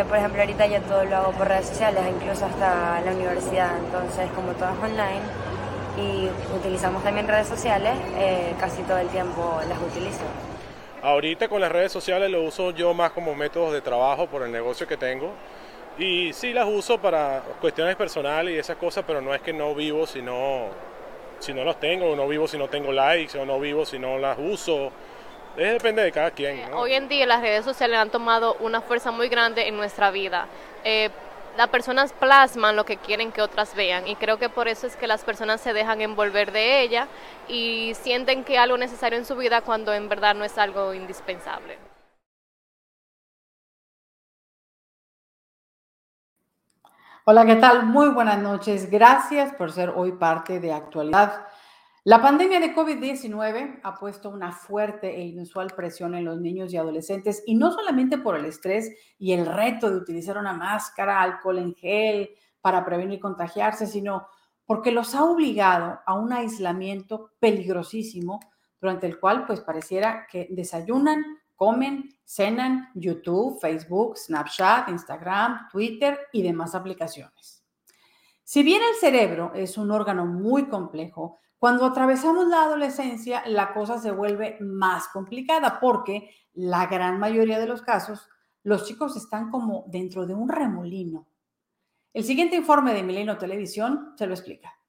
que, por ejemplo, ahorita ya todo lo hago por redes sociales, incluso hasta la universidad, entonces como todo es online y utilizamos también redes sociales, eh, casi todo el tiempo las utilizo. Ahorita con las redes sociales lo uso yo más como métodos de trabajo por el negocio que tengo. Y sí las uso para cuestiones personales y esas cosas, pero no es que no vivo si no, si no los tengo, o no vivo si no tengo likes, o no vivo si no las uso. Es, depende de cada quien. Hoy en día las redes sociales han tomado una fuerza muy grande en nuestra vida. Eh, las personas plasman lo que quieren que otras vean y creo que por eso es que las personas se dejan envolver de ella y sienten que es algo necesario en su vida cuando en verdad no es algo indispensable. Hola, ¿qué tal? Muy buenas noches. Gracias por ser hoy parte de Actualidad. La pandemia de COVID-19 ha puesto una fuerte e inusual presión en los niños y adolescentes, y no solamente por el estrés y el reto de utilizar una máscara, alcohol en gel para prevenir contagiarse, sino porque los ha obligado a un aislamiento peligrosísimo durante el cual pues pareciera que desayunan, comen, cenan YouTube, Facebook, Snapchat, Instagram, Twitter y demás aplicaciones. Si bien el cerebro es un órgano muy complejo, cuando atravesamos la adolescencia, la cosa se vuelve más complicada porque la gran mayoría de los casos, los chicos están como dentro de un remolino. El siguiente informe de Milenio Televisión se lo explica.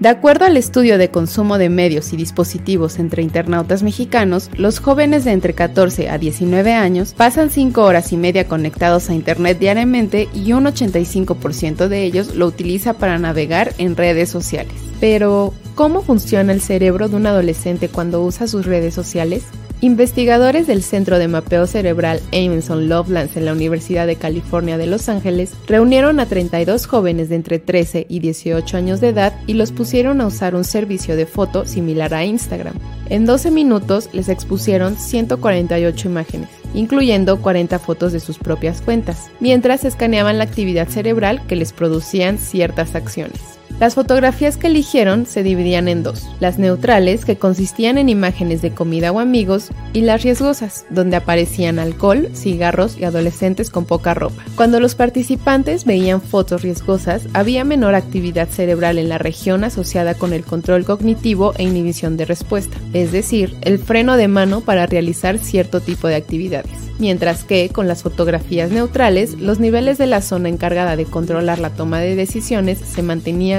De acuerdo al estudio de consumo de medios y dispositivos entre internautas mexicanos, los jóvenes de entre 14 a 19 años pasan 5 horas y media conectados a Internet diariamente y un 85% de ellos lo utiliza para navegar en redes sociales. Pero, ¿cómo funciona el cerebro de un adolescente cuando usa sus redes sociales? Investigadores del Centro de Mapeo Cerebral Emerson Lovelands en la Universidad de California de Los Ángeles reunieron a 32 jóvenes de entre 13 y 18 años de edad y los pusieron a usar un servicio de foto similar a Instagram. En 12 minutos les expusieron 148 imágenes, incluyendo 40 fotos de sus propias cuentas, mientras escaneaban la actividad cerebral que les producían ciertas acciones. Las fotografías que eligieron se dividían en dos, las neutrales, que consistían en imágenes de comida o amigos, y las riesgosas, donde aparecían alcohol, cigarros y adolescentes con poca ropa. Cuando los participantes veían fotos riesgosas, había menor actividad cerebral en la región asociada con el control cognitivo e inhibición de respuesta, es decir, el freno de mano para realizar cierto tipo de actividades mientras que con las fotografías neutrales los niveles de la zona encargada de controlar la toma de decisiones se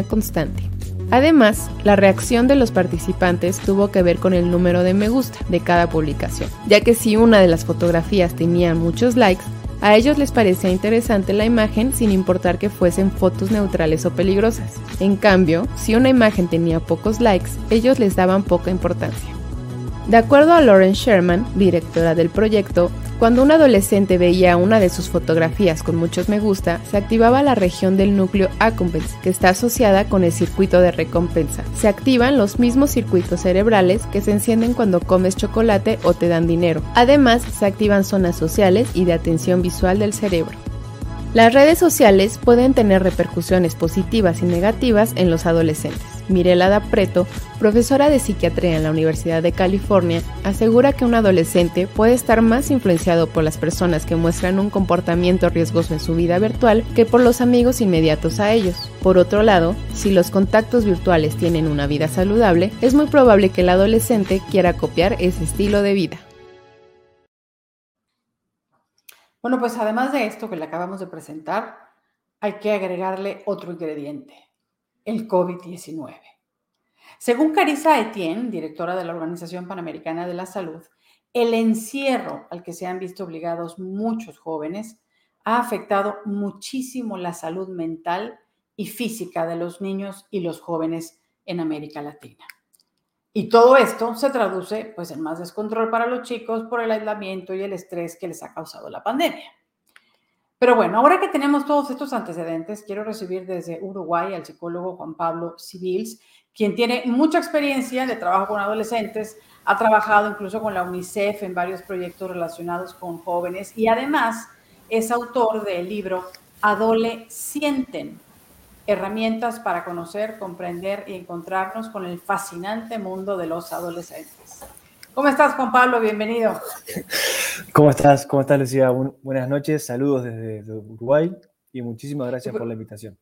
constante. Además, la reacción de los participantes tuvo que ver con el número de me gusta de cada publicación, ya que si una de las fotografías tenía muchos likes, a ellos les parecía interesante la imagen sin importar que fuesen fotos neutrales o peligrosas. En cambio, si una imagen tenía pocos likes, ellos les daban poca importancia. De acuerdo a Lauren Sherman, directora del proyecto, cuando un adolescente veía una de sus fotografías con muchos me gusta, se activaba la región del núcleo accumbens, que está asociada con el circuito de recompensa. Se activan los mismos circuitos cerebrales que se encienden cuando comes chocolate o te dan dinero. Además, se activan zonas sociales y de atención visual del cerebro. Las redes sociales pueden tener repercusiones positivas y negativas en los adolescentes. Mirela da Preto, profesora de psiquiatría en la Universidad de California, asegura que un adolescente puede estar más influenciado por las personas que muestran un comportamiento riesgoso en su vida virtual que por los amigos inmediatos a ellos. Por otro lado, si los contactos virtuales tienen una vida saludable, es muy probable que el adolescente quiera copiar ese estilo de vida. Bueno, pues además de esto que le acabamos de presentar, hay que agregarle otro ingrediente, el COVID-19. Según Carissa Etienne, directora de la Organización Panamericana de la Salud, el encierro al que se han visto obligados muchos jóvenes ha afectado muchísimo la salud mental y física de los niños y los jóvenes en América Latina. Y todo esto se traduce pues en más descontrol para los chicos por el aislamiento y el estrés que les ha causado la pandemia. Pero bueno, ahora que tenemos todos estos antecedentes, quiero recibir desde Uruguay al psicólogo Juan Pablo Civils, quien tiene mucha experiencia de trabajo con adolescentes, ha trabajado incluso con la UNICEF en varios proyectos relacionados con jóvenes y además es autor del libro Adolescienten, herramientas para conocer, comprender y encontrarnos con el fascinante mundo de los adolescentes. ¿Cómo estás, Juan Pablo? Bienvenido. ¿Cómo estás? ¿Cómo estás, Lucía? buenas noches, saludos desde Uruguay y muchísimas gracias por la invitación.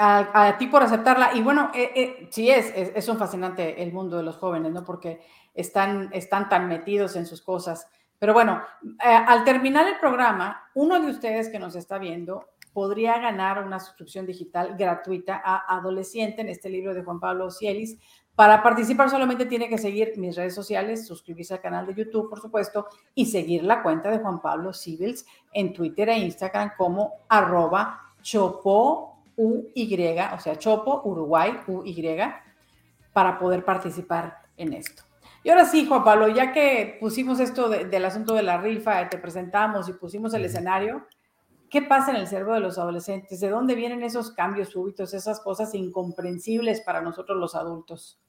A, ti por aceptarla. Y bueno, eh, eh, sí es, es, un fascinante el mundo de los jóvenes, ¿no? Porque están, están tan metidos en sus cosas. Pero bueno, eh, al terminar el programa, uno de ustedes que nos está viendo podría ganar una suscripción digital gratuita a Adolescente en este libro de Juan Pablo Cielis. Para participar solamente tiene que seguir mis redes sociales, suscribirse al canal de YouTube, por supuesto, y seguir la cuenta de Juan Pablo Civils en Twitter e Instagram como arroba chopo UY, o sea, Chopo, Uruguay, UY, para poder participar en esto. Y ahora sí, Juan Pablo, ya que pusimos esto del asunto de la rifa, te presentamos y pusimos el escenario, ¿qué pasa en el cerebro de los adolescentes? ¿De dónde vienen esos cambios súbitos, esas cosas incomprensibles para nosotros los adultos?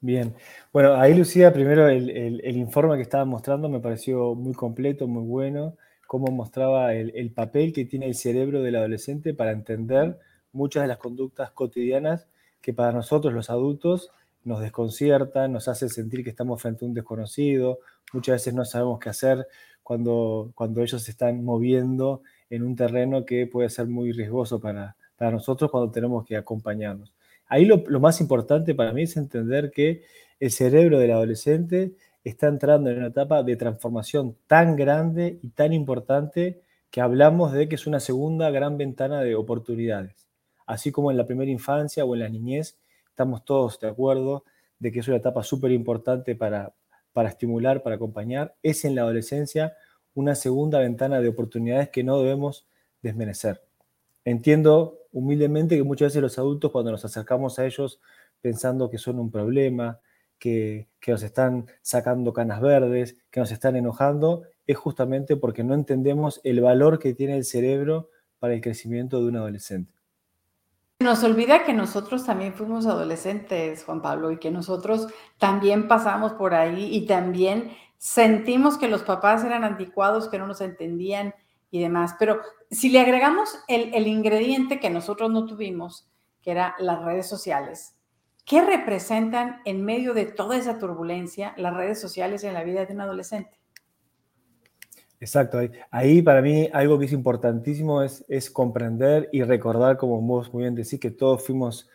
Bien, bueno, ahí Lucía, primero el, el, informe que estaba mostrando me pareció muy completo, muy bueno, cómo mostraba el, el papel que tiene el cerebro del adolescente para entender muchas de las conductas cotidianas que para nosotros los adultos nos desconciertan, nos hacen sentir que estamos frente a un desconocido, muchas veces no sabemos qué hacer cuando, cuando ellos se están moviendo en un terreno que puede ser muy riesgoso para, para nosotros cuando tenemos que acompañarnos. Ahí lo, lo, más importante para mí es entender que el cerebro del adolescente está entrando en una etapa de transformación tan grande y tan importante que hablamos de que es una segunda gran ventana de oportunidades así como en la primera infancia o en la niñez, estamos todos de acuerdo de que es una etapa súper importante para, para estimular, para acompañar, es en la adolescencia una segunda ventana de oportunidades que no debemos desmerecer. Entiendo humildemente que muchas veces los adultos cuando nos acercamos a ellos pensando que son un problema, que, que, nos están sacando canas verdes, que nos están enojando, es justamente porque no entendemos el valor que tiene el cerebro para el crecimiento de un adolescente. Nos olvida que nosotros también fuimos adolescentes, Juan Pablo, y que nosotros también pasamos por ahí y también sentimos que los papás eran anticuados, que no nos entendían y demás. Pero si le agregamos el, el ingrediente que nosotros no tuvimos, que era las redes sociales, ¿qué representan en medio de toda esa turbulencia las redes sociales en la vida de un adolescente? Exacto, ahí, para mí algo que es importantísimo es, es, comprender y recordar, como vos muy bien decís, que todos fuimos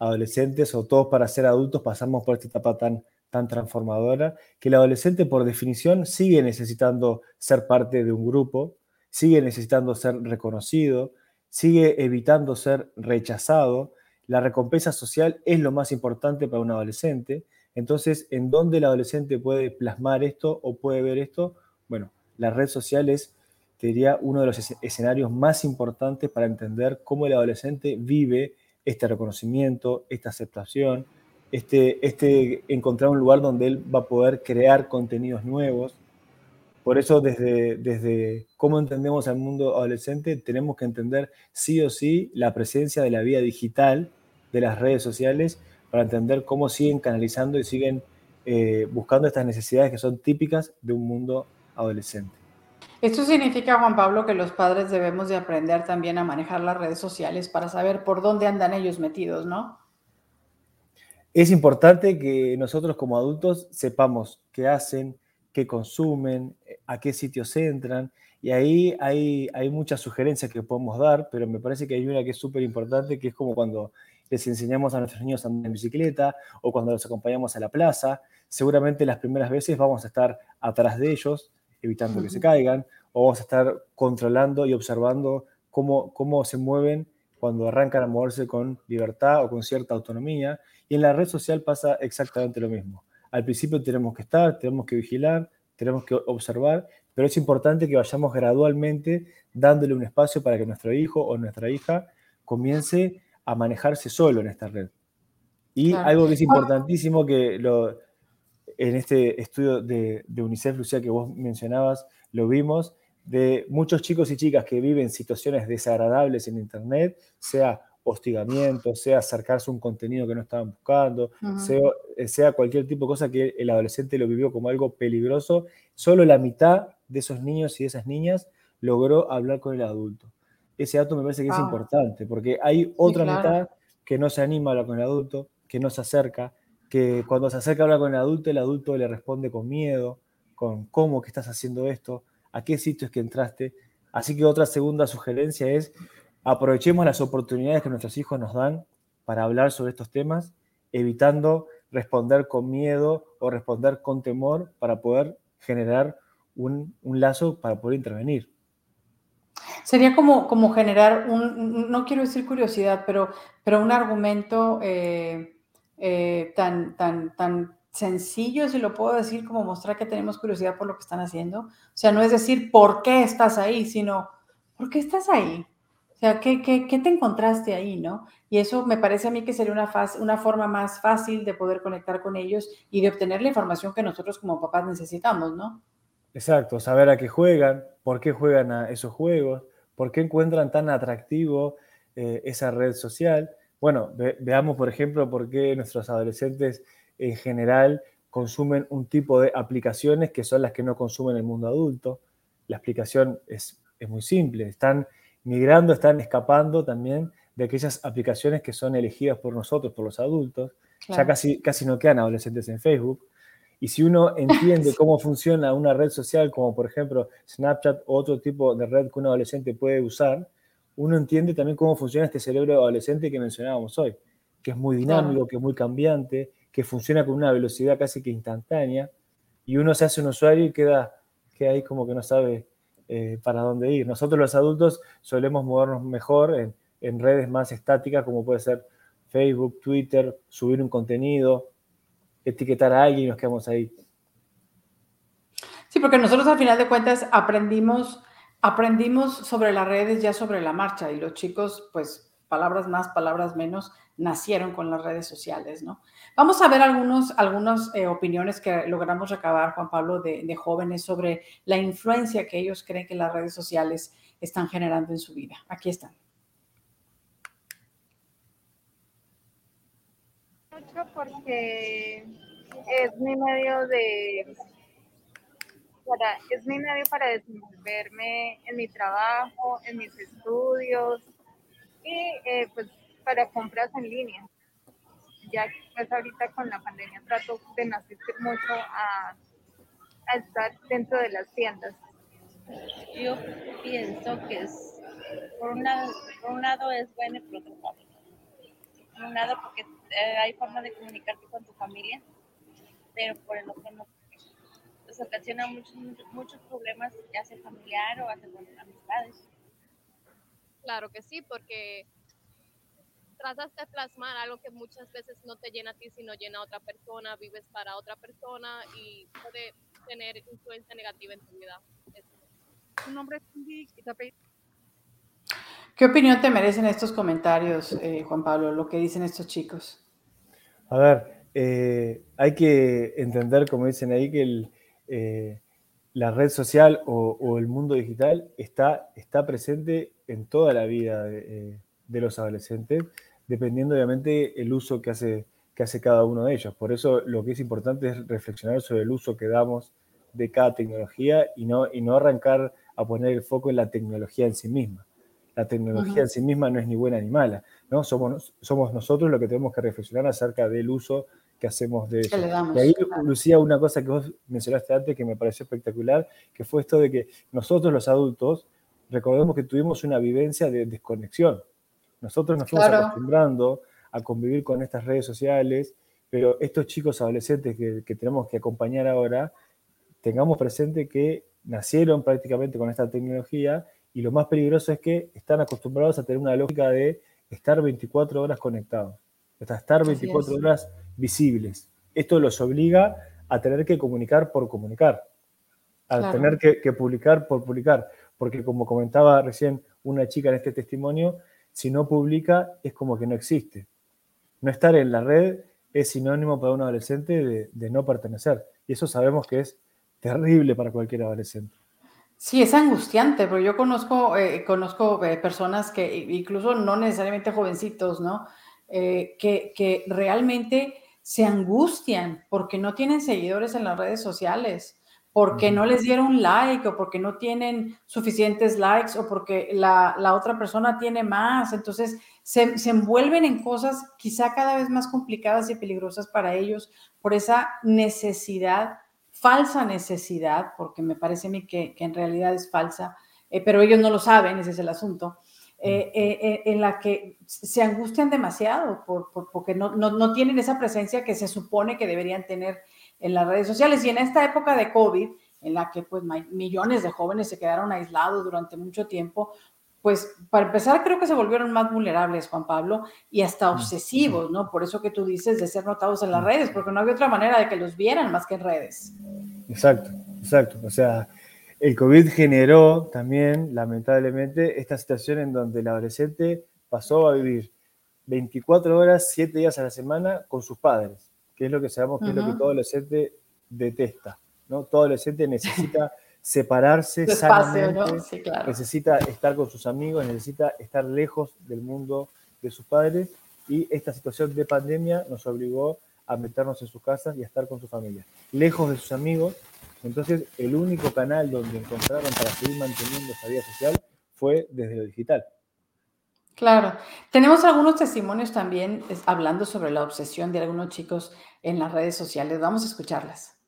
adolescentes o todos para ser adultos pasamos por esta etapa tan, tan transformadora, que el adolescente por definición sigue necesitando ser parte de un grupo, sigue necesitando ser reconocido, sigue evitando ser rechazado. La recompensa social es lo más importante para un adolescente. Entonces, ¿en dónde el adolescente puede plasmar esto o puede ver esto? Bueno, la red social es, te diría, uno de los escenarios más importantes para entender cómo el adolescente vive este reconocimiento, esta aceptación, este, este encontrar un lugar donde él va a poder crear contenidos nuevos. Por eso desde, desde cómo entendemos al mundo adolescente tenemos que entender sí o sí la presencia de la vida digital, de las redes sociales, para entender cómo siguen canalizando y siguen eh, buscando estas necesidades que son típicas de un mundo adolescente. Esto significa, Juan Pablo, que los padres debemos de aprender también a manejar las redes sociales para saber por dónde andan ellos metidos, ¿no? Es importante que nosotros como adultos sepamos qué hacen, qué consumen, a qué sitios entran, y ahí hay, hay muchas sugerencias que podemos dar, pero me parece que hay una que es súper importante, que es como cuando les enseñamos a nuestros niños a andar en bicicleta o cuando los acompañamos a la plaza. Seguramente las primeras veces vamos a estar atrás de ellos, evitando que se caigan, o vamos a estar controlando y observando cómo, cómo se mueven cuando arrancan a moverse con libertad o con cierta autonomía. Y en la red social pasa exactamente lo mismo. Al principio tenemos que estar, tenemos que vigilar, tenemos que observar, pero es importante que vayamos gradualmente dándole un espacio para que nuestro hijo o nuestra hija comience a manejarse solo en esta red. Y algo que es importantísimo que lo, en este estudio de, UNICEF, Lucía, que vos mencionabas, lo vimos, de muchos chicos y chicas que viven situaciones desagradables en Internet, sea hostigamiento, sea acercarse a un contenido que no estaban buscando, eh, sea, cualquier tipo de cosa que el adolescente lo vivió como algo peligroso, solo la mitad de esos niños y esas niñas logró hablar con el adulto. Ese dato me parece que es importante, porque hay otra mitad que no se anima a hablar con el adulto, que no se acerca, que cuando se acerca a hablar con el adulto, el adulto le responde con miedo, con cómo que estás haciendo esto, a qué sitio es que entraste. Así que otra segunda sugerencia es aprovechemos las oportunidades que nuestros hijos nos dan para hablar sobre estos temas, evitando responder con miedo o responder con temor para poder generar un, lazo para poder intervenir. Sería como, como generar un, no quiero decir curiosidad, pero, pero un argumento eh, eh, tan, tan, tan sencillo, si lo puedo decir, como mostrar que tenemos curiosidad por lo que están haciendo. O sea, no es decir por qué estás ahí, sino por qué estás ahí. O sea, ¿qué, qué, qué te encontraste ahí, no? Y eso me parece a mí que sería una, una forma más fácil de poder conectar con ellos y de obtener la información que nosotros como papás necesitamos, ¿no? Exacto, saber a qué juegan, por qué juegan a esos juegos, por qué encuentran tan atractivo eh, esa red social. Bueno, veamos, por ejemplo, por qué nuestros adolescentes en general consumen un tipo de aplicaciones que son las que no consumen el mundo adulto. La explicación es, muy simple, están migrando, están escapando también de aquellas aplicaciones que son elegidas por nosotros, por los adultos. Ya casi, casi no quedan adolescentes en Facebook. Y si uno entiende cómo funciona una red social, como por ejemplo Snapchat o otro tipo de red que un adolescente puede usar, uno entiende también cómo funciona este cerebro adolescente que mencionábamos hoy, que es muy dinámico, que es muy cambiante, que funciona con una velocidad casi que instantánea, y uno se hace un usuario y queda, queda ahí como que no sabe eh, para dónde ir. Nosotros los adultos solemos movernos mejor en, en redes más estáticas, como puede ser Facebook, Twitter, subir un contenido, etiquetar a alguien y nos quedamos ahí. Sí, porque nosotros al final de cuentas aprendimos, aprendimos sobre las redes ya sobre la marcha y los chicos, pues palabras más, palabras menos, nacieron con las redes sociales, ¿no? Vamos a ver algunos, algunas eh, opiniones que logramos recabar, Juan Pablo, de, jóvenes sobre la influencia que ellos creen que las redes sociales están generando en su vida. Aquí están. Mucho porque es mi medio de para, es mi medio para desenvolverme en mi trabajo, en mis estudios y eh, pues para compras en línea. Ya pues ahorita con la pandemia trato de no asistir mucho a, estar dentro de las tiendas. Yo pienso que es, por un lado, por un lado es bueno y por otro lado. Por un lado porque eh, hay forma de comunicarte con tu familia, pero por el otro no. Pues ocasiona muchos, muchos problemas, ya sea familiar o hasta con amistades. Claro que sí, porque tratas de plasmar algo que muchas veces no te llena a ti, sino llena a otra persona, vives para otra persona y puede tener influencia negativa en tu vida. nombre ¿Qué opinión te merecen estos comentarios, eh, Juan Pablo, lo que dicen estos chicos? A ver, eh, hay que entender, como dicen ahí, que eh, la red social o, el mundo digital está, está presente en toda la vida de, de los adolescentes dependiendo obviamente el uso que hace, que hace cada uno de ellos. Por eso lo que es importante es reflexionar sobre el uso que damos de cada tecnología y no, y no arrancar a poner el foco en la tecnología en sí misma. La tecnología en sí misma no es ni buena ni mala, ¿no? Somos, somos nosotros los que tenemos que reflexionar acerca del uso que hacemos de eso. y ahí, Lucía, una cosa que vos mencionaste antes que me pareció espectacular, que fue esto de que nosotros los adultos, recordemos que tuvimos una vivencia de desconexión. Nosotros nos fuimos acostumbrando a convivir con estas redes sociales, pero estos chicos adolescentes que, tenemos que acompañar ahora, tengamos presente que nacieron prácticamente con esta tecnología y lo más peligroso es que están acostumbrados a tener una lógica de estar 24 horas conectados, hasta estar 24 horas visibles. Esto los obliga a tener que comunicar por comunicar, a tener que, publicar por publicar, porque como comentaba recién una chica en este testimonio, si no publica es como que no existe. No estar en la red es sinónimo para un adolescente de, no pertenecer. Y eso sabemos que es terrible para cualquier adolescente. Sí, es angustiante, pero yo conozco, eh, conozco eh, personas que, incluso no necesariamente jovencitos, ¿no? Eh, que, que, realmente se angustian porque no tienen seguidores en las redes sociales, porque no les dieron like o porque no tienen suficientes likes o porque la, la otra persona tiene más. Entonces se, se, envuelven en cosas quizá cada vez más complicadas y peligrosas para ellos por esa necesidad, falsa necesidad, porque me parece a mí que, que en realidad es falsa, eh, pero ellos no lo saben, ese es el asunto. Eh, eh, en la que se angustian demasiado por, por, porque no, no, no tienen esa presencia que se supone que deberían tener en las redes sociales. Y en esta época de COVID, en la que pues millones de jóvenes se quedaron aislados durante mucho tiempo, pues para empezar creo que se volvieron más vulnerables, Juan Pablo, y hasta obsesivos, ¿no? Por eso que tú dices de ser notados en las redes, porque no había otra manera de que los vieran más que en redes. Exacto, exacto. O sea, el COVID generó también, lamentablemente, esta situación en donde el adolescente pasó a vivir 24 horas, 7 días a la semana con sus padres que es lo que sabemos que es lo que todo adolescente detesta. ¿no? Todo adolescente necesita separarse sanamente, necesita estar con sus amigos, necesita estar lejos del mundo de sus padres y esta situación de pandemia nos obligó a meternos en sus casas y a estar con su familia, lejos de sus amigos. Entonces, el único canal donde encontraron para seguir manteniendo esa vida social fue desde lo digital. Claro. Tenemos algunos testimonios también hablando sobre la obsesión de algunos chicos en las redes sociales. Vamos a escucharlas.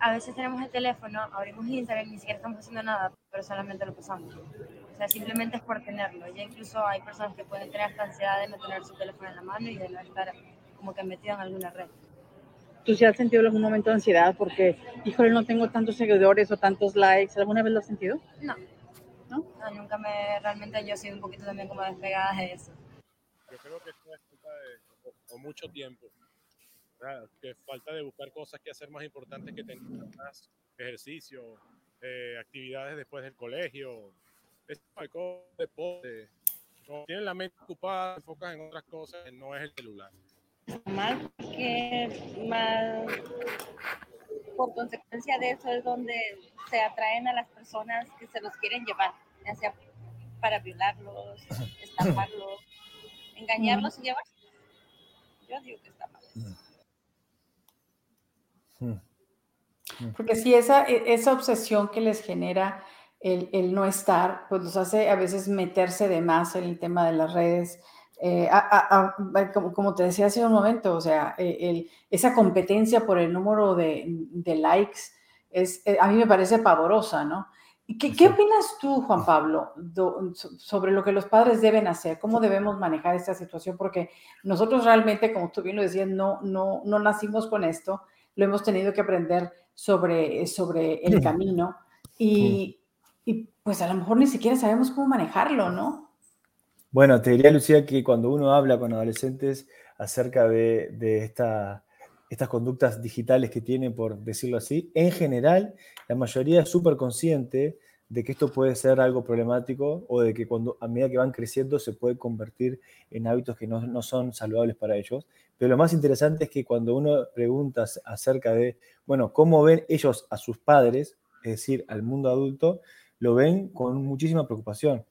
A veces tenemos el teléfono, abrimos Instagram, ni siquiera estamos haciendo nada, pero solamente lo pasamos. O sea, simplemente es por tenerlo. Ya incluso hay personas que pueden tener esta ansiedad de no tener su teléfono en la mano y de no estar como que metido en alguna red. ¿Tú sí has sentido algún momento de ansiedad porque, híjole, no tengo tantos seguidores o tantos likes? ¿Alguna vez lo has sentido? No. ¿No? nunca me, realmente yo he sido un poquito también como despegada de eso. Yo creo que esto es culpa de o, mucho tiempo. Que falta de buscar cosas que hacer más importantes que tener más ejercicio, eh, actividades después del colegio, deporte. No, tienen la mente ocupada, enfocan en otras cosas, no es el celular. Mal que mal por consecuencia de eso es donde se atraen a las personas que se los quieren llevar, ya sea para violarlos, estafarlos, engañarlos y llevarlos. Yo digo que está mal. Porque si esa, e, esa obsesión que les genera el, el, no estar, pues los hace a veces meterse de más en el tema de las redes, eh, como, te decía hace un momento, o sea, eh, esa competencia por el número de, likes es, eh, a mí me parece pavorosa, ¿no? ¿Y qué, qué opinas tú, Juan Pablo, sobre lo que los padres deben hacer? ¿Cómo debemos manejar esta situación? Porque nosotros realmente, como tú bien lo decías, no, no, no nacimos con esto, lo hemos tenido que aprender sobre, sobre el camino y, y pues a lo mejor ni siquiera sabemos cómo manejarlo, ¿no? Bueno, te diría, Lucía, que cuando uno habla con adolescentes acerca de, estas conductas digitales que tienen, por decirlo así, en general, la mayoría es súper consciente de que esto puede ser algo problemático o de que cuando a medida que van creciendo se puede convertir en hábitos que no, no, son saludables para ellos. Pero lo más interesante es que cuando uno pregunta acerca de, bueno, cómo ven ellos a sus padres, es decir, al mundo adulto, lo ven con muchísima preocupación.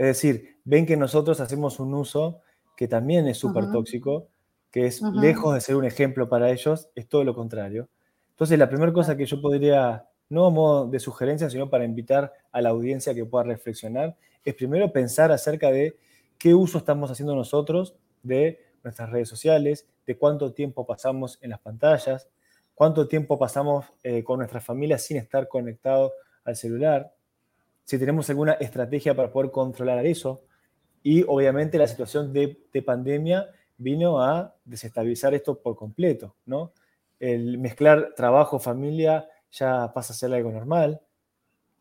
Es decir, ven que nosotros hacemos un uso que también es súper tóxico, que es lejos de ser un ejemplo para ellos, es todo lo contrario. Entonces, la primera cosa que yo podría, no a modo de sugerencia, sino para invitar a la audiencia que pueda reflexionar, es primero pensar acerca de qué uso estamos haciendo nosotros de nuestras redes sociales, de cuánto tiempo pasamos en las pantallas, cuánto tiempo pasamos eh, con nuestra familia sin estar conectado al celular, si tenemos alguna estrategia para poder controlar eso. Y obviamente la situación de, pandemia vino a desestabilizar esto por completo, ¿no? El mezclar trabajo, familia, ya pasa a ser algo normal.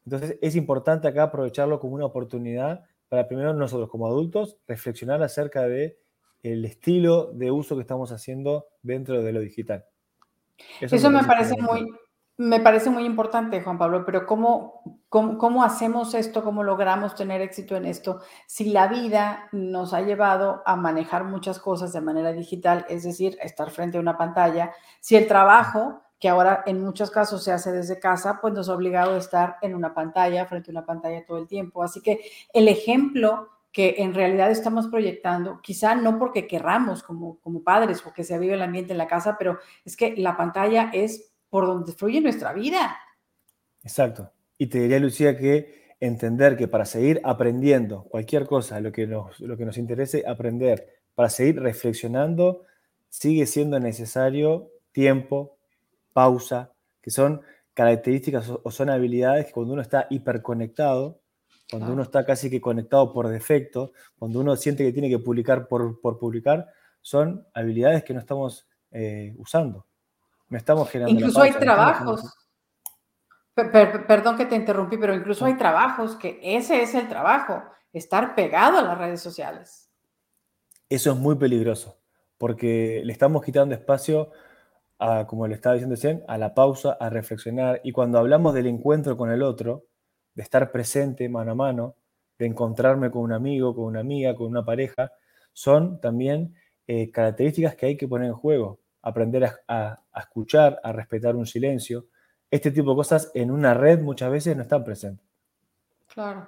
Entonces es importante acá aprovecharlo como una oportunidad para primero nosotros como adultos reflexionar acerca de el estilo de uso que estamos haciendo dentro de lo digital. Eso, me parece muy, me parece muy importante, Juan Pablo, pero ¿cómo, cómo, hacemos esto? ¿Cómo logramos tener éxito en esto? Si la vida nos ha llevado a manejar muchas cosas de manera digital, es decir, estar frente a una pantalla, si el trabajo, que ahora en muchos casos se hace desde casa, pues nos ha obligado a estar en una pantalla, frente a una pantalla todo el tiempo. Así que el ejemplo que en realidad estamos proyectando, quizá no porque querramos como, como padres o que se vive el ambiente en la casa, pero es que la pantalla es por donde fluye nuestra vida. Exacto. Y te diría, Lucía, que entender que para seguir aprendiendo cualquier cosa, lo que nos, lo que nos interese aprender, para seguir reflexionando, sigue siendo necesario tiempo, pausa, que son características o son habilidades que cuando uno está hiperconectado, cuando uno está casi que conectado por defecto, cuando uno siente que tiene que publicar por, publicar, son habilidades que no estamos eh, usando. No estamos generando. Incluso hay trabajos. perdón que te interrumpí, pero incluso hay trabajos que ese es el trabajo, estar pegado a las redes sociales. Eso es muy peligroso, porque le estamos quitando espacio a, como le estaba diciendo a la pausa, a reflexionar. Y cuando hablamos del encuentro con el otro, de estar presente mano a mano, de encontrarme con un amigo, con una amiga, con una pareja, son también eh, características que hay que poner en juego. Aprender a, escuchar, a respetar un silencio. Este tipo de cosas en una red muchas veces no están presentes. Claro.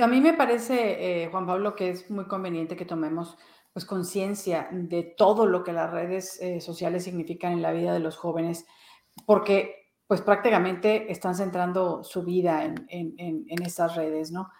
A mí me parece, eh, Juan Pablo, que es muy conveniente que tomemos pues conciencia de todo lo que las redes eh, sociales significan en la vida de los jóvenes, porque pues prácticamente están centrando su vida en, en, en, estas redes, ¿no?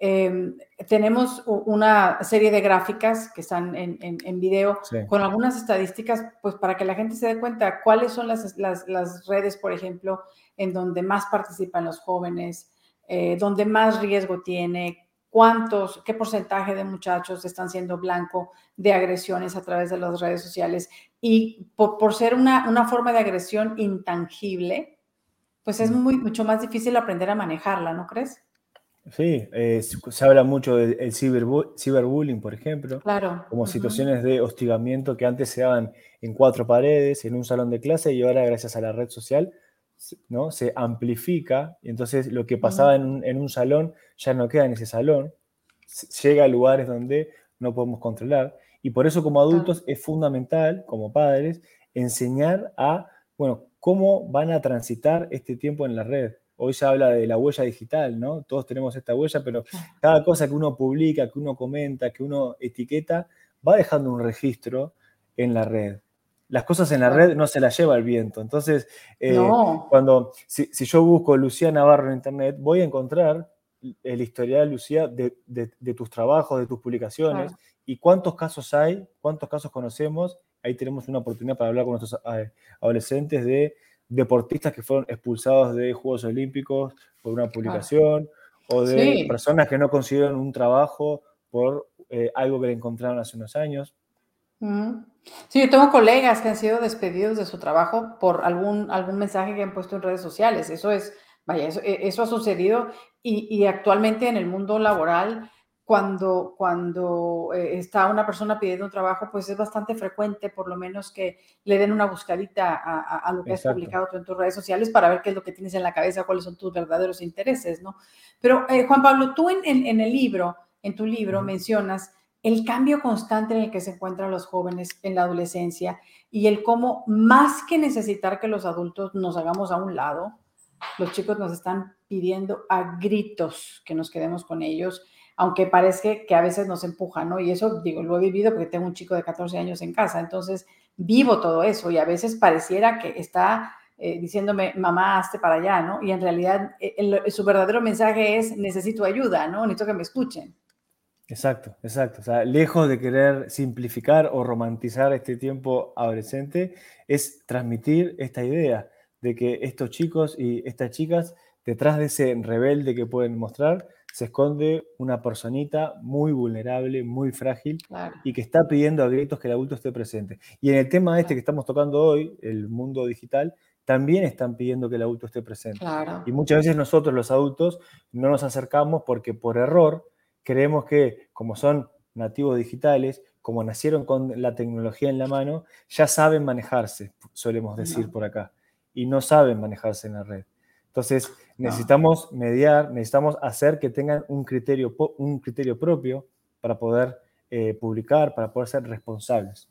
Em, tenemos una serie de gráficas que están en, en video con algunas estadísticas, pues para que la gente se dé cuenta cuáles son las, las, las redes, por ejemplo, en donde más participan los jóvenes, eh, donde más riesgo tiene, cuántos, qué porcentaje de muchachos están siendo blanco de agresiones a través de las redes sociales. Y por, por ser una, una, forma de agresión intangible, pues es muy, mucho más difícil aprender a manejarla, ¿no crees? Sí, eh, se habla mucho del ciberbullying, por ejemplo, claro. como situaciones de hostigamiento que antes se daban en cuatro paredes, en un salón de clase, y ahora gracias a la red social ¿no? se amplifica, y entonces lo que pasaba en, un, en un salón ya no queda en ese salón, llega a lugares donde no podemos controlar, y por eso como adultos es fundamental, como padres, enseñar a, bueno, cómo van a transitar este tiempo en la red. Hoy se habla de la huella digital, ¿no? Todos tenemos esta huella, pero cada cosa que uno publica, que uno comenta, que uno etiqueta, va dejando un registro en la red. Las cosas en la red no se las lleva el viento. Entonces, eh, cuando si, yo busco Lucía Navarro en Internet, voy a encontrar el historial, Lucía, de, tus trabajos, de tus publicaciones, y cuántos casos hay, cuántos casos conocemos ahí tenemos una oportunidad para hablar con nuestros eh, adolescentes de deportistas que fueron expulsados de Juegos Olímpicos por una publicación o de personas que no consiguieron un trabajo por eh, algo que le encontraron hace unos años. Sí, yo tengo colegas que han sido despedidos de su trabajo por algún, algún mensaje que han puesto en redes sociales. Eso es, vaya, eso, e, eso ha sucedido y, y actualmente en el mundo laboral cuando, cuando eh, está una persona pidiendo un trabajo, pues es bastante frecuente, por lo menos que le den una buscadita a, lo que has publicado tú en tus redes sociales para ver qué es lo que tienes en la cabeza, cuáles son tus verdaderos intereses, ¿no? Pero, eh, Juan Pablo, tú en, en, el libro, en tu libro, mencionas el cambio constante en el que se encuentran los jóvenes en la adolescencia y el cómo, más que necesitar que los adultos nos hagamos a un lado, los chicos nos están pidiendo a gritos que nos quedemos con ellos aunque parece que a veces nos empuja, ¿no? Y eso, digo, lo he vivido porque tengo un chico de 14 años en casa, entonces vivo todo eso y a veces pareciera que está eh, diciéndome, mamá, hazte para allá, ¿no? Y en realidad eh, su verdadero mensaje es, necesito ayuda, ¿no? Necesito que me escuchen. Exacto, exacto. O sea, lejos de querer simplificar o romantizar este tiempo adolescente, es transmitir esta idea de que estos chicos y estas chicas, detrás de ese rebelde que pueden mostrar, se esconde una personita muy vulnerable, muy frágil y que está pidiendo a gritos que el adulto esté presente. Y en el tema este que estamos tocando hoy, el mundo digital, también están pidiendo que el adulto esté presente. Y muchas veces nosotros los adultos no nos acercamos porque por error creemos que como son nativos digitales, como nacieron con la tecnología en la mano, ya saben manejarse, solemos decir por acá, y no saben manejarse en la red. Entonces, necesitamos mediar, necesitamos hacer que tengan un criterio, un criterio propio para poder eh, publicar, para poder ser responsables.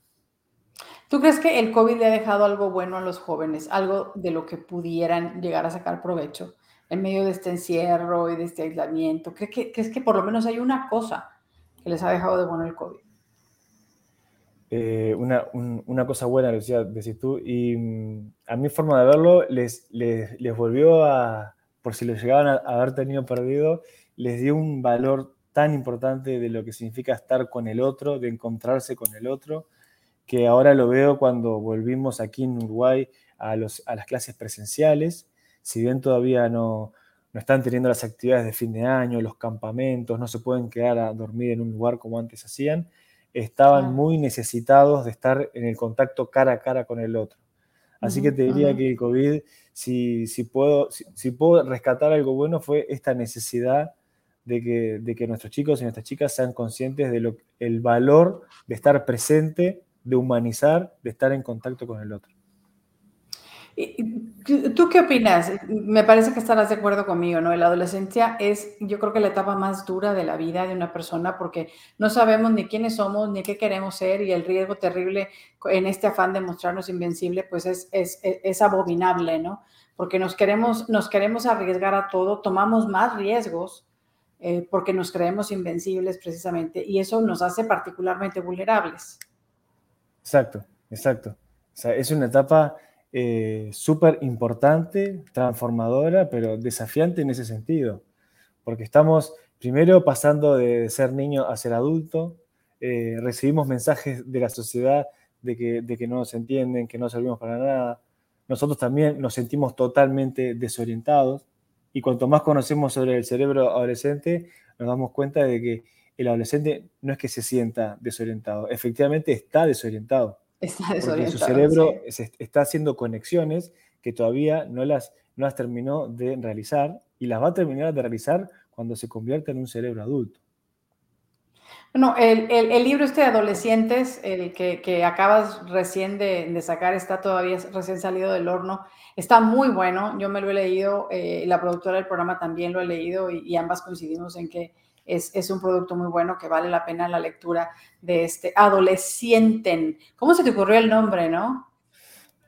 ¿Tú crees que el COVID le ha dejado algo bueno a los jóvenes, algo de lo que pudieran llegar a sacar provecho en medio de este encierro y de este aislamiento? ¿Crees que, que por lo menos hay una cosa que les ha dejado de bueno el COVID. Eh, una, una, cosa buena, Lucía, decís tú, y mm, a mi forma de verlo les, les, les volvió a, por si lo llegaban a, haber tenido perdido, les dio un valor tan importante de lo que significa estar con el otro, de encontrarse con el otro, que ahora lo veo cuando volvimos aquí en Uruguay a, los, a las clases presenciales, si bien todavía no, no están teniendo las actividades de fin de año, los campamentos, no se pueden quedar a dormir en un lugar como antes hacían, estaban muy necesitados de estar en el contacto cara a cara con el otro. Así que te diría que el COVID, si, si puedo, si, puedo rescatar algo bueno, fue esta necesidad de que, de que nuestros chicos y nuestras chicas sean conscientes del valor de estar presente, de humanizar, de estar en contacto con el otro. ¿Tú qué opinas? Me parece que estarás de acuerdo conmigo, ¿no? La adolescencia es, yo creo que la etapa más dura de la vida de una persona porque no sabemos ni quiénes somos, ni qué queremos ser y el riesgo terrible en este afán de mostrarnos invencible, pues es, es, es abominable, ¿no? Porque nos queremos, nos queremos arriesgar a todo, tomamos más riesgos eh, porque nos creemos invencibles precisamente y eso nos hace particularmente vulnerables. Exacto, exacto. O sea, es una etapa eh, súper importante, transformadora, pero desafiante en ese sentido, porque estamos primero pasando de ser niño a ser adulto, eh, recibimos mensajes de la sociedad de que, de que no nos entienden, que no servimos para nada, nosotros también nos sentimos totalmente desorientados y cuanto más conocemos sobre el cerebro adolescente, nos damos cuenta de que el adolescente no es que se sienta desorientado, efectivamente está desorientado. Está desorientado. su cerebro está haciendo conexiones que todavía no las, no las terminó de realizar y las va a terminar de realizar cuando se convierta en un cerebro adulto. Bueno, el, el, libro este de adolescentes, el que, que acabas recién de, de, sacar, está todavía recién salido del horno, está muy bueno, yo me lo he leído, eh, la productora del programa también lo ha leído y, y ambas coincidimos en que es, un producto muy bueno que vale la pena la lectura de este adolescente. ¿Cómo se te ocurrió el nombre, no?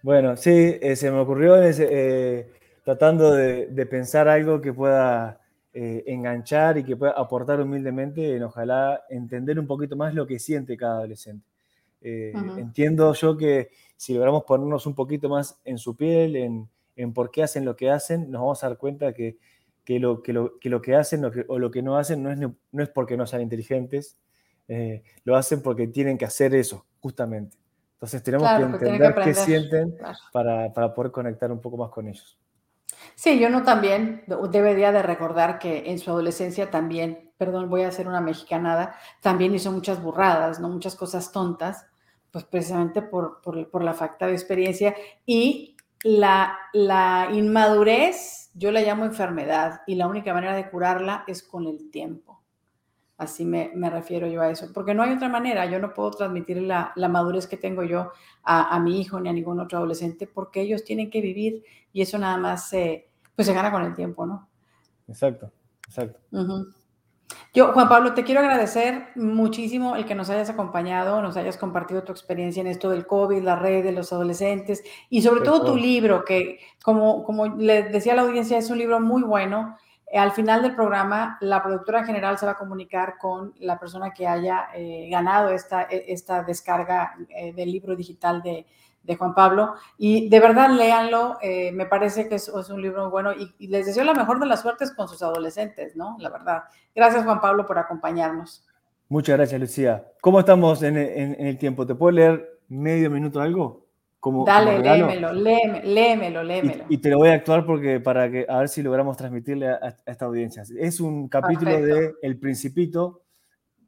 Bueno, sí, eh, se me ocurrió eh, tratando de, pensar algo que pueda eh, enganchar y que pueda aportar humildemente en ojalá entender un poquito más lo que siente cada adolescente. Entiendo yo que si logramos ponernos un poquito más en su piel, en, en por qué hacen lo que hacen, nos vamos a dar cuenta que que lo que, lo, que, lo que hacen o lo que no hacen no es, no es porque no sean inteligentes, eh, lo hacen porque tienen que hacer eso, justamente. Entonces tenemos que entender qué sienten para, para, poder conectar un poco más con ellos. Sí, yo no también debería de recordar que en su adolescencia también, perdón, voy a hacer una mexicanada, también hizo muchas burradas, ¿no? Muchas cosas tontas, pues precisamente por, por, por la falta de experiencia y la, la inmadurez, yo la llamo enfermedad y la única manera de curarla es con el tiempo. Así me, refiero yo a eso, porque no hay otra manera. Yo no puedo transmitir la, madurez que tengo yo a, mi hijo ni a ningún otro adolescente, porque ellos tienen que vivir y eso nada más se, pues se gana con el tiempo, ¿no? Exacto, exacto. Yo, Juan Pablo, te quiero agradecer muchísimo el que nos hayas acompañado, nos hayas compartido tu experiencia en esto del COVID, la red de los adolescentes y sobre todo tu libro, que como, como le decía a la audiencia, es un libro muy bueno. Al final del programa, la productora general se va a comunicar con la persona que haya eh, ganado esta, esta descarga eh, del libro digital de, de Juan Pablo. Y de verdad, léanlo. Eh, me parece que es, un libro bueno y, les deseo la mejor de las suertes con sus adolescentes, ¿no? La verdad. Gracias, Juan Pablo, por acompañarnos. Muchas gracias, Lucía. ¿Cómo estamos en, el tiempo? ¿Te puedo leer medio minuto algo? Como, Dale, léemelo, léemelo, léemelo, Y, te lo voy a actuar porque para que a ver si logramos transmitirle a, esta audiencia. Es un capítulo de El Principito,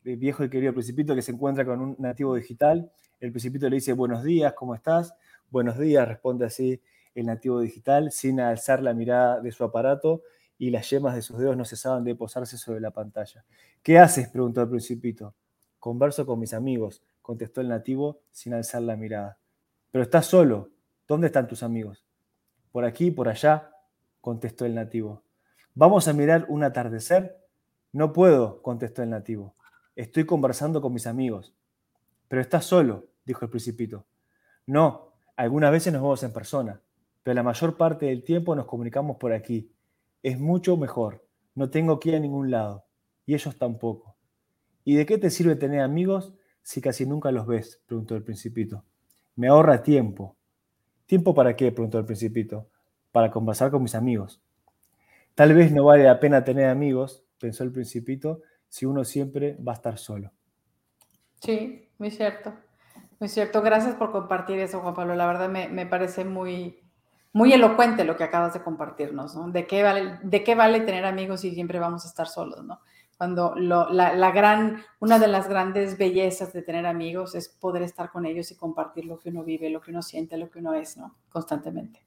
el viejo y querido Principito que se encuentra con un nativo digital el principito le dice, buenos días, ¿cómo estás? Buenos días, responde así el nativo digital, sin alzar la mirada de su aparato y las yemas de sus dedos no cesaban de posarse sobre la pantalla. ¿Qué haces? preguntó el principito. Converso con mis amigos, contestó el nativo sin alzar la mirada. Pero estás solo. ¿Dónde están tus amigos? Por aquí, por allá, contestó el nativo. ¿Vamos a mirar un atardecer? No puedo, contestó el nativo. Estoy conversando con mis amigos. Pero estás solo, dijo el principito. No, algunas veces nos vemos en persona, pero la mayor parte del tiempo nos comunicamos por aquí. Es mucho mejor. No tengo que ir a ningún lado. Y ellos tampoco. ¿Y de qué te sirve tener amigos si casi nunca los ves? preguntó el principito. Me ahorra tiempo. ¿Tiempo para qué? preguntó el principito. Para conversar con mis amigos. Tal vez no vale la pena tener amigos, pensó el principito, si uno siempre va a estar solo. Sí, muy cierto. Muy cierto. Gracias por compartir eso, Juan Pablo. La verdad me, parece muy, muy elocuente lo que acabas de compartirnos, ¿no? ¿De qué, vale, ¿De qué vale tener amigos si siempre vamos a estar solos, ¿no? Cuando la, gran, una de las grandes bellezas de tener amigos es poder estar con ellos y compartir lo que uno vive, lo que uno siente, lo que uno es, ¿no? Constantemente.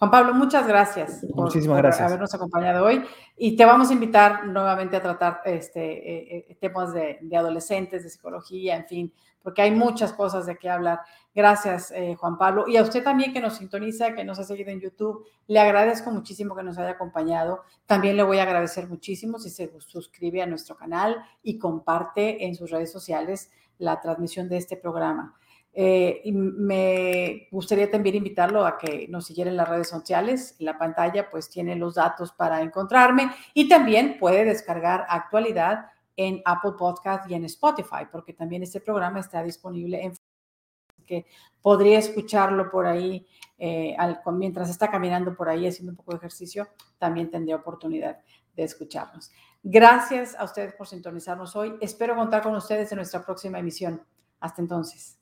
Juan Pablo, muchas gracias por, gracias. habernos acompañado hoy y te vamos a invitar nuevamente a tratar este, eh, eh, temas de, adolescentes, de psicología, en fin, porque hay muchas cosas de qué hablar. Gracias, eh, Juan Pablo. Y a usted también que nos sintoniza, que nos ha seguido en YouTube, le agradezco muchísimo que nos haya acompañado. También le voy a agradecer muchísimo si se suscribe a nuestro canal y comparte en sus redes sociales la transmisión de este programa. Eh, y me gustaría también invitarlo a que nos siguiera en las redes sociales. La pantalla pues tiene los datos para encontrarme y también puede descargar actualidad en Apple Podcast y en Spotify, porque también este programa está disponible en que podría escucharlo por ahí eh, mientras está caminando por ahí haciendo un poco de ejercicio, también tendría oportunidad de escucharnos. Gracias a ustedes por sintonizarnos hoy. Espero contar con ustedes en nuestra próxima emisión. Hasta entonces.